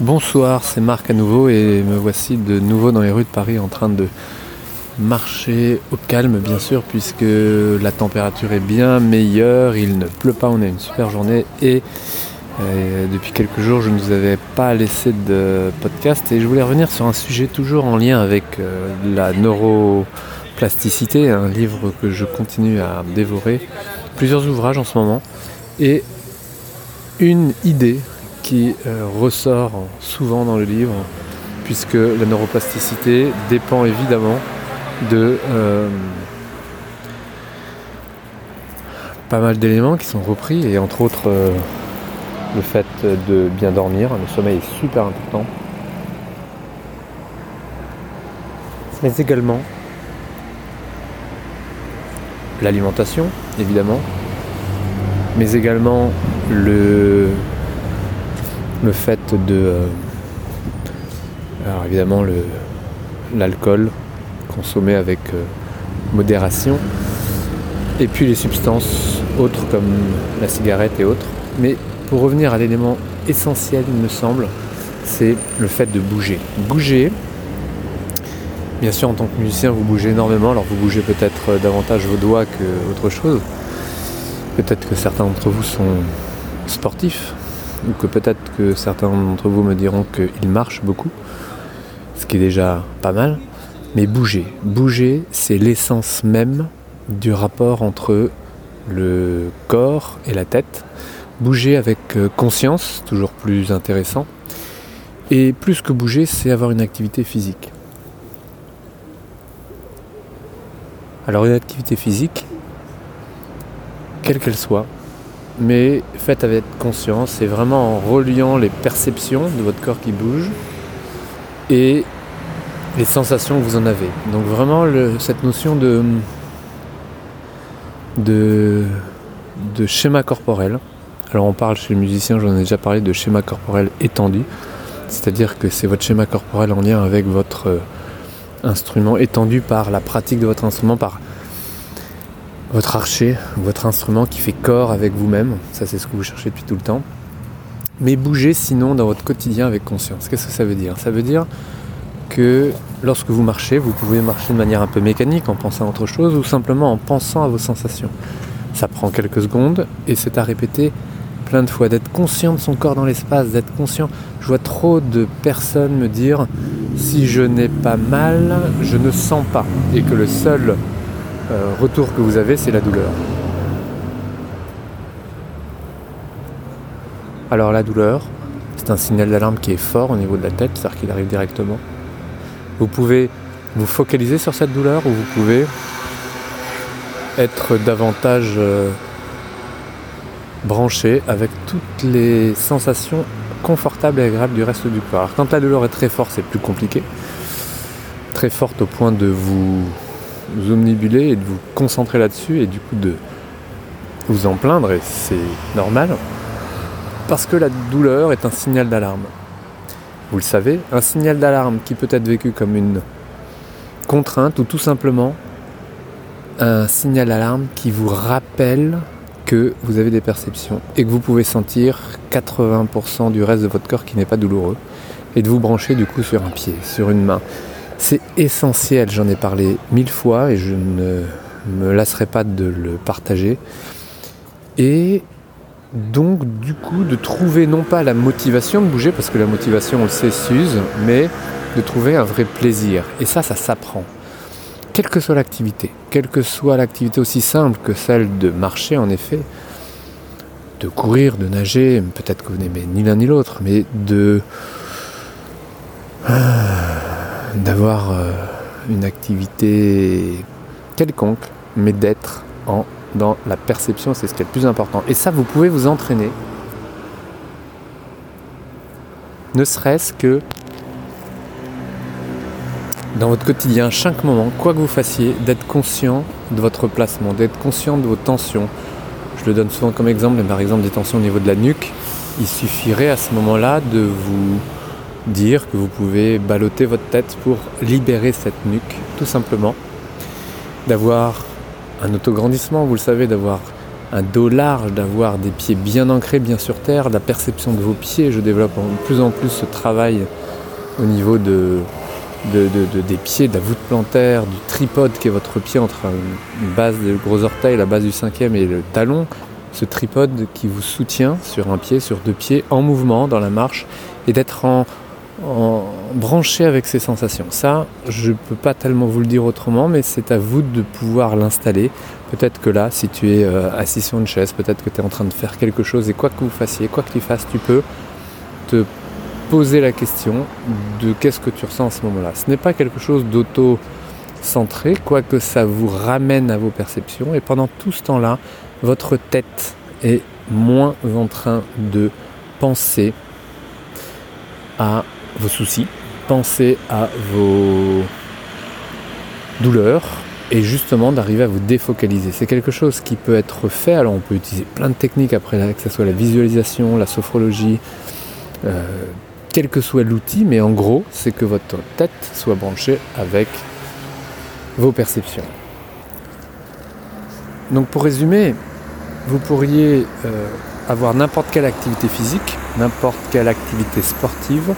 Bonsoir, c'est Marc à nouveau et me voici de nouveau dans les rues de Paris en train de marcher au calme bien sûr puisque la température est bien meilleure, il ne pleut pas, on a une super journée et euh, depuis quelques jours je ne vous avais pas laissé de podcast et je voulais revenir sur un sujet toujours en lien avec euh, la neuroplasticité, un livre que je continue à dévorer, plusieurs ouvrages en ce moment et une idée qui euh, ressort souvent dans le livre, puisque la neuroplasticité dépend évidemment de euh, pas mal d'éléments qui sont repris, et entre autres euh, le fait de bien dormir, le sommeil est super important, mais également l'alimentation, évidemment, mais également le le fait de. Euh, alors évidemment, l'alcool consommé avec euh, modération, et puis les substances autres comme la cigarette et autres. Mais pour revenir à l'élément essentiel, il me semble, c'est le fait de bouger. Bouger, bien sûr, en tant que musicien, vous bougez énormément, alors vous bougez peut-être davantage vos doigts que autre chose. Peut-être que certains d'entre vous sont sportifs, ou que peut-être que certains d'entre vous me diront qu'il marche beaucoup, ce qui est déjà pas mal. Mais bouger, bouger, c'est l'essence même du rapport entre le corps et la tête. Bouger avec euh, conscience, toujours plus intéressant. Et plus que bouger, c'est avoir une activité physique. Alors une activité physique, quelle qu'elle soit, mais faites avec conscience et vraiment en reliant les perceptions de votre corps qui bouge et les sensations que vous en avez. Donc vraiment cette notion de, de, schéma corporel. Alors on parle chez le musicien, j'en ai déjà parlé de schéma corporel étendu, c'est-à-dire que c'est votre schéma corporel en lien avec votre euh, instrument étendu par la pratique de votre instrument, par votre archer, votre instrument qui fait corps avec vous-même. Ça, c'est ce que vous cherchez depuis tout le temps. Mais bougez sinon dans votre quotidien avec conscience. Qu'est-ce que ça veut dire? Ça veut dire que lorsque vous marchez, vous pouvez marcher de manière un peu mécanique en pensant à autre chose ou simplement en pensant à vos sensations. Ça prend quelques secondes et c'est à répéter plein de fois, d'être conscient de son corps dans l'espace, d'être conscient. Je vois trop de personnes me dire si je n'ai pas mal, je ne sens pas. Et que le seul euh, retour que vous avez, c'est la douleur. Alors la douleur, c'est un signal d'alarme qui est fort au niveau de la tête, c'est-à-dire qu'il arrive directement. Vous pouvez vous focaliser sur cette douleur ou vous pouvez être davantage euh, branché avec toutes les sensations confortables et agréables du reste du corps. Alors quand la douleur est très forte, c'est plus compliqué. Très forte au point de vous vous omnibuler et de vous concentrer là-dessus et du coup de vous en plaindre, et c'est normal, parce que la douleur est un signal d'alarme. Vous le savez, un signal d'alarme qui peut être vécu comme une contrainte ou tout simplement un signal d'alarme qui vous rappelle que vous avez des perceptions et que vous pouvez sentir 80% du reste de votre corps qui n'est pas douloureux et de vous brancher du coup sur un pied, sur une main, c'est essentiel, j'en ai parlé mille fois et je ne me lasserai pas de le partager. Et donc du coup de trouver non pas la motivation de bouger, parce que la motivation on le sait s'use, mais de trouver un vrai plaisir. Et ça, ça s'apprend. Quelle que soit l'activité, quelle que soit l'activité aussi simple que celle de marcher en effet, de courir, de nager, peut-être que vous n'aimez ni l'un ni l'autre, mais de d'avoir euh, une activité quelconque, mais d'être en, dans la perception, c'est ce qui est le plus important. Et ça, vous pouvez vous entraîner, ne serait-ce que dans votre quotidien, chaque moment, quoi que vous fassiez, d'être conscient de votre placement, d'être conscient de vos tensions. Je le donne souvent comme exemple, mais par exemple des tensions au niveau de la nuque. Il suffirait à ce moment-là de vous dire que vous pouvez balloter votre tête pour libérer cette nuque, tout simplement. D'avoir un autograndissement, vous le savez, d'avoir un dos large, d'avoir des pieds bien ancrés, bien sur terre, la perception de vos pieds. Je développe de plus en plus ce travail au niveau de, des pieds, de la voûte plantaire, du tripode qui est votre pied entre une base de gros orteil, la base du cinquième et le talon. Ce tripode qui vous soutient sur un pied, sur deux pieds, en mouvement dans la marche, et d'être en, en branché avec ces sensations. Ça, je ne peux pas tellement vous le dire autrement, mais c'est à vous de pouvoir l'installer. Peut-être que là, si tu es euh, assis sur une chaise, peut-être que tu es en train de faire quelque chose, et quoi que vous fassiez, quoi que tu fasses, tu peux te poser la question de qu'est-ce que tu ressens à ce moment-là. Ce n'est pas quelque chose d'auto-centré, quoique ça vous ramène à vos perceptions, et pendant tout ce temps-là, votre tête est moins en train de penser à vos soucis, pensez à vos douleurs et justement d'arriver à vous défocaliser. C'est quelque chose qui peut être fait, alors on peut utiliser plein de techniques après, que ce soit la visualisation, la sophrologie, euh, quel que soit l'outil, mais en gros, c'est que votre tête soit branchée avec vos perceptions. Donc pour résumer, vous pourriez euh, avoir n'importe quelle activité physique, n'importe quelle activité sportive,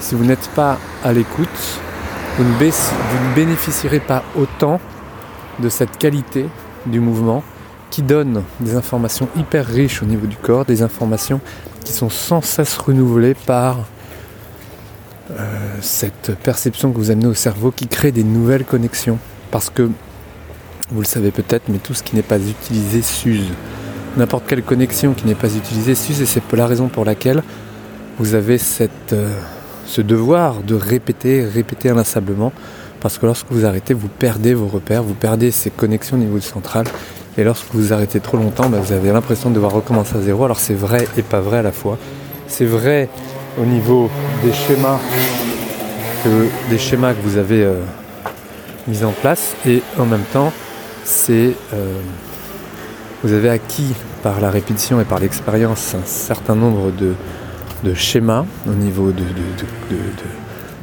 si vous n'êtes pas à l'écoute, vous, ne bénéficierez pas autant de cette qualité du mouvement qui donne des informations hyper riches au niveau du corps, des informations qui sont sans cesse renouvelées par euh, cette perception que vous amenez au cerveau qui crée des nouvelles connexions. Parce que, vous le savez peut-être, mais tout ce qui n'est pas utilisé s'use. N'importe quelle connexion qui n'est pas utilisée s'use et c'est la raison pour laquelle vous avez cette... Euh, ce devoir de répéter, répéter inlassablement, parce que lorsque vous arrêtez, vous perdez vos repères, vous perdez ces connexions au niveau central, et lorsque vous arrêtez trop longtemps, bah, vous avez l'impression de devoir recommencer à zéro. Alors c'est vrai et pas vrai à la fois. C'est vrai au niveau des schémas que, vous avez euh, mis en place, et en même temps, euh, vous avez acquis par la répétition et par l'expérience un certain nombre de de schémas au niveau de,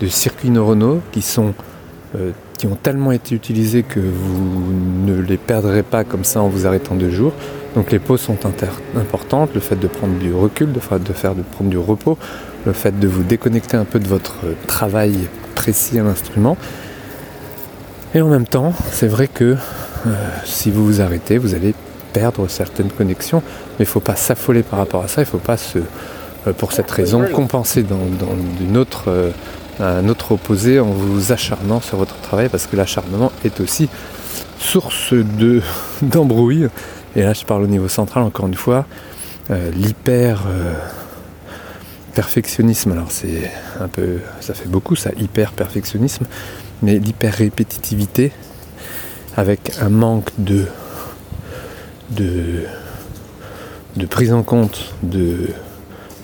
de, circuits neuronaux qui sont euh, qui ont tellement été utilisés que vous ne les perdrez pas comme ça en vous arrêtant deux jours. Donc les pauses sont importantes, le fait de prendre du recul, de faire, de faire de prendre du repos, le fait de vous déconnecter un peu de votre travail précis à l'instrument. Et en même temps, c'est vrai que euh, si vous vous arrêtez, vous allez perdre certaines connexions, mais il ne faut pas s'affoler par rapport à ça, il ne faut pas se, pour cette raison, compenser dans, autre, euh, un autre opposé en vous acharnant sur votre travail, parce que l'acharnement est aussi source de, d'embrouille. Et là, je parle au niveau central, encore une fois, euh, l'hyper perfectionnisme. Alors, c'est un peu, ça fait beaucoup, ça, hyper perfectionnisme, mais l'hyper répétitivité avec un manque de, de, de prise en compte de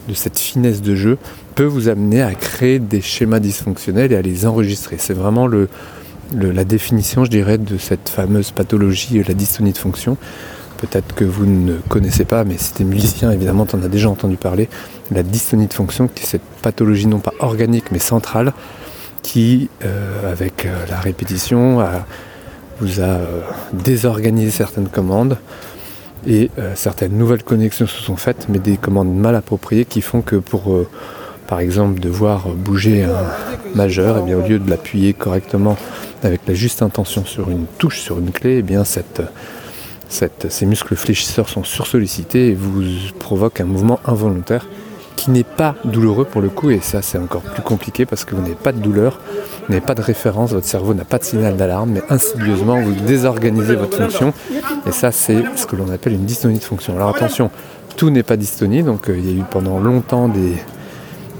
de cette finesse de jeu peut vous amener à créer des schémas dysfonctionnels et à les enregistrer. C'est vraiment la définition, je dirais, de cette fameuse pathologie, la dystonie de fonction. Peut-être que vous ne connaissez pas, mais si tu musicien, évidemment, tu en as déjà entendu parler. La dystonie de fonction, qui est cette pathologie non pas organique, mais centrale, qui, euh, avec euh, la répétition, vous a euh, désorganisé certaines commandes, et euh, certaines nouvelles connexions se sont faites, mais des commandes mal appropriées qui font que pour, euh, par exemple, devoir bouger un majeur, eh bien, au lieu de l'appuyer correctement avec la juste intention sur une touche, sur une clé, eh bien, ces muscles fléchisseurs sont sursollicités et vous provoquent un mouvement involontaire qui n'est pas douloureux pour le coup, et ça c'est encore plus compliqué parce que vous n'avez pas de douleur, vous n'avez pas de référence, votre cerveau n'a pas de signal d'alarme, mais insidieusement vous désorganisez votre fonction, et ça c'est ce que l'on appelle une dystonie de fonction. Alors attention, tout n'est pas dystonie, donc euh, il y a eu pendant longtemps des,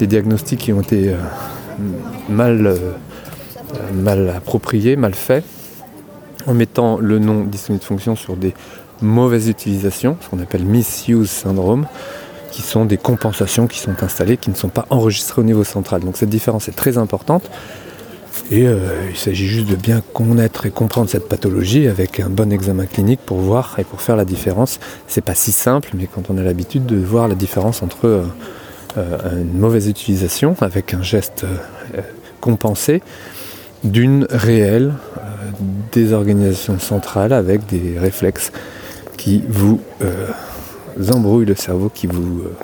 diagnostics qui ont été euh, mal, euh, mal appropriés, mal faits, en mettant le nom dystonie de fonction sur des mauvaises utilisations, ce qu'on appelle misuse syndrome qui sont des compensations qui sont installées, qui ne sont pas enregistrées au niveau central. Donc cette différence est très importante. Et euh, il s'agit juste de bien connaître et comprendre cette pathologie avec un bon examen clinique pour voir et pour faire la différence. C'est pas si simple, mais quand on a l'habitude de voir la différence entre euh, euh, une mauvaise utilisation avec un geste compensé d'une réelle désorganisation centrale avec des réflexes qui vous embrouille le cerveau, qui vous euh,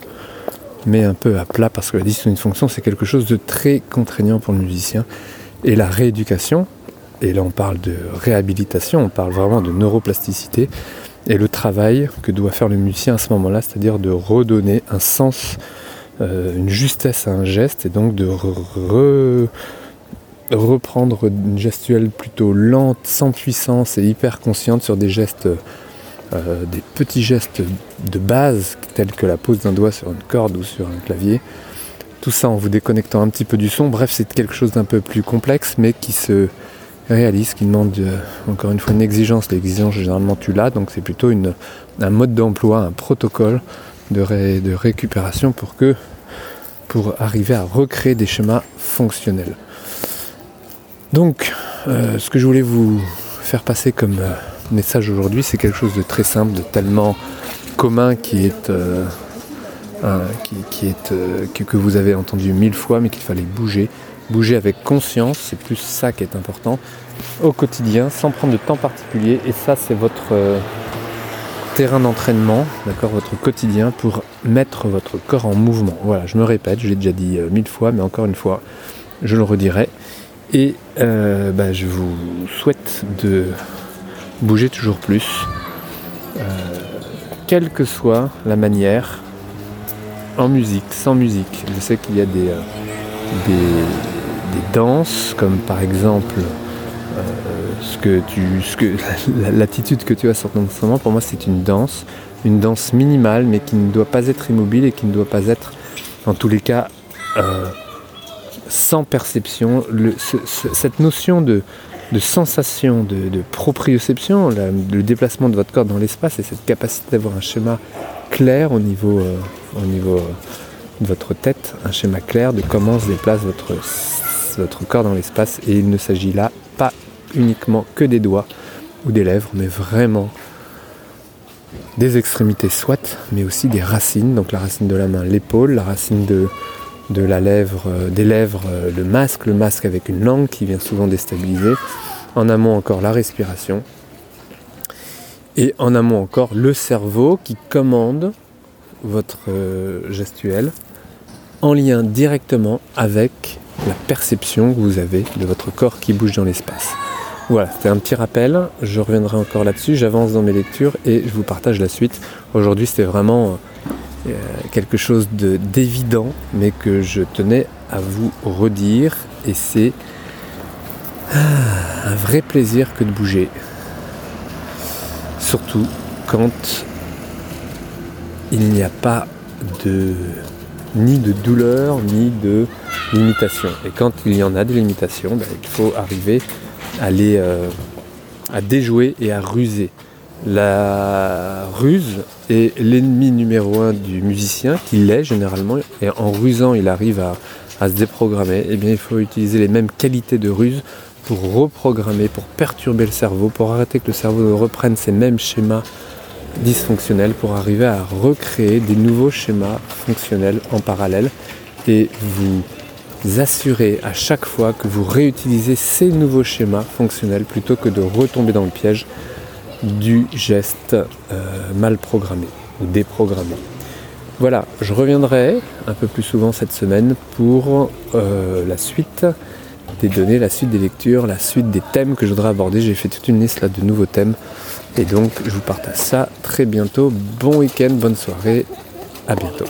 met un peu à plat parce que la dysfonctionnement de fonction c'est quelque chose de très contraignant pour le musicien. Et la rééducation, et là on parle de réhabilitation, on parle vraiment de neuroplasticité, et le travail que doit faire le musicien à ce moment-là, c'est-à-dire de redonner un sens, euh, une justesse à un geste, et donc de reprendre une gestuelle plutôt lente, sans puissance et hyper consciente sur des gestes, euh, des petits gestes de base, tels que la pose d'un doigt sur une corde ou sur un clavier. Tout ça en vous déconnectant un petit peu du son. Bref, c'est quelque chose d'un peu plus complexe, mais qui se réaliste, qui demande euh, encore une fois une exigence. L'exigence, généralement, tu l'as, donc c'est plutôt un mode d'emploi, un protocole de, récupération pour que pour arriver à recréer des schémas fonctionnels. Donc, euh, ce que je voulais vous faire passer comme message aujourd'hui, c'est quelque chose de très simple, de tellement commun qui est, qui, est que, vous avez entendu mille fois, mais qu'il fallait bouger, bouger avec conscience, c'est plus ça qui est important, au quotidien, sans prendre de temps particulier. Et ça, c'est votre euh, terrain d'entraînement, d'accord, votre quotidien pour mettre votre corps en mouvement. Voilà, je me répète, je l'ai déjà dit euh, mille fois, mais encore une fois, je le redirai. Et euh, bah, je vous souhaite de bouger toujours plus, quelle que soit la manière, en musique, sans musique. Je sais qu'il y a des, des danses, comme par exemple euh, ce que tu, ce que, l'attitude que tu as sur ton instrument, pour moi c'est une danse, une danse minimale, mais qui ne doit pas être immobile et qui ne doit pas être, en tous les cas, euh, sans perception. cette notion de, sensation, de, proprioception, le déplacement de votre corps dans l'espace et cette capacité d'avoir un schéma clair au niveau, euh, niveau de votre tête, un schéma clair de comment se déplace votre corps dans l'espace et il ne s'agit là pas uniquement que des doigts ou des lèvres, mais vraiment des extrémités soit, mais aussi des racines, donc la racine de la main, l'épaule, la racine de, de la lèvre, euh, des lèvres, euh, le masque, le masque avec une langue qui vient souvent déstabiliser, en amont encore la respiration, et en amont encore le cerveau qui commande votre euh, gestuelle en lien directement avec la perception que vous avez de votre corps qui bouge dans l'espace. Voilà, c'était un petit rappel, je reviendrai encore là-dessus, j'avance dans mes lectures et je vous partage la suite. Aujourd'hui c'était vraiment euh, quelque chose d'évident mais que je tenais à vous redire et c'est ah, un vrai plaisir que de bouger. Surtout quand il n'y a pas de ni de douleur, ni de limitation. Et quand il y en a des limitations, ben, il faut arriver à les euh, à déjouer et à ruser. La ruse est l'ennemi numéro un du musicien, qui l'est généralement, et en rusant il arrive à, se déprogrammer. Eh il faut utiliser les mêmes qualités de ruse pour reprogrammer, pour perturber le cerveau, pour arrêter que le cerveau reprenne ces mêmes schémas dysfonctionnels pour arriver à recréer des nouveaux schémas fonctionnels en parallèle et vous assurer à chaque fois que vous réutilisez ces nouveaux schémas fonctionnels plutôt que de retomber dans le piège du geste euh, mal programmé ou déprogrammé. Voilà, je reviendrai un peu plus souvent cette semaine pour euh, la suite des données, la suite des lectures, la suite des thèmes que je voudrais aborder. J'ai fait toute une liste de nouveaux thèmes et donc je vous partage ça très bientôt. Bon week-end, bonne soirée, à bientôt.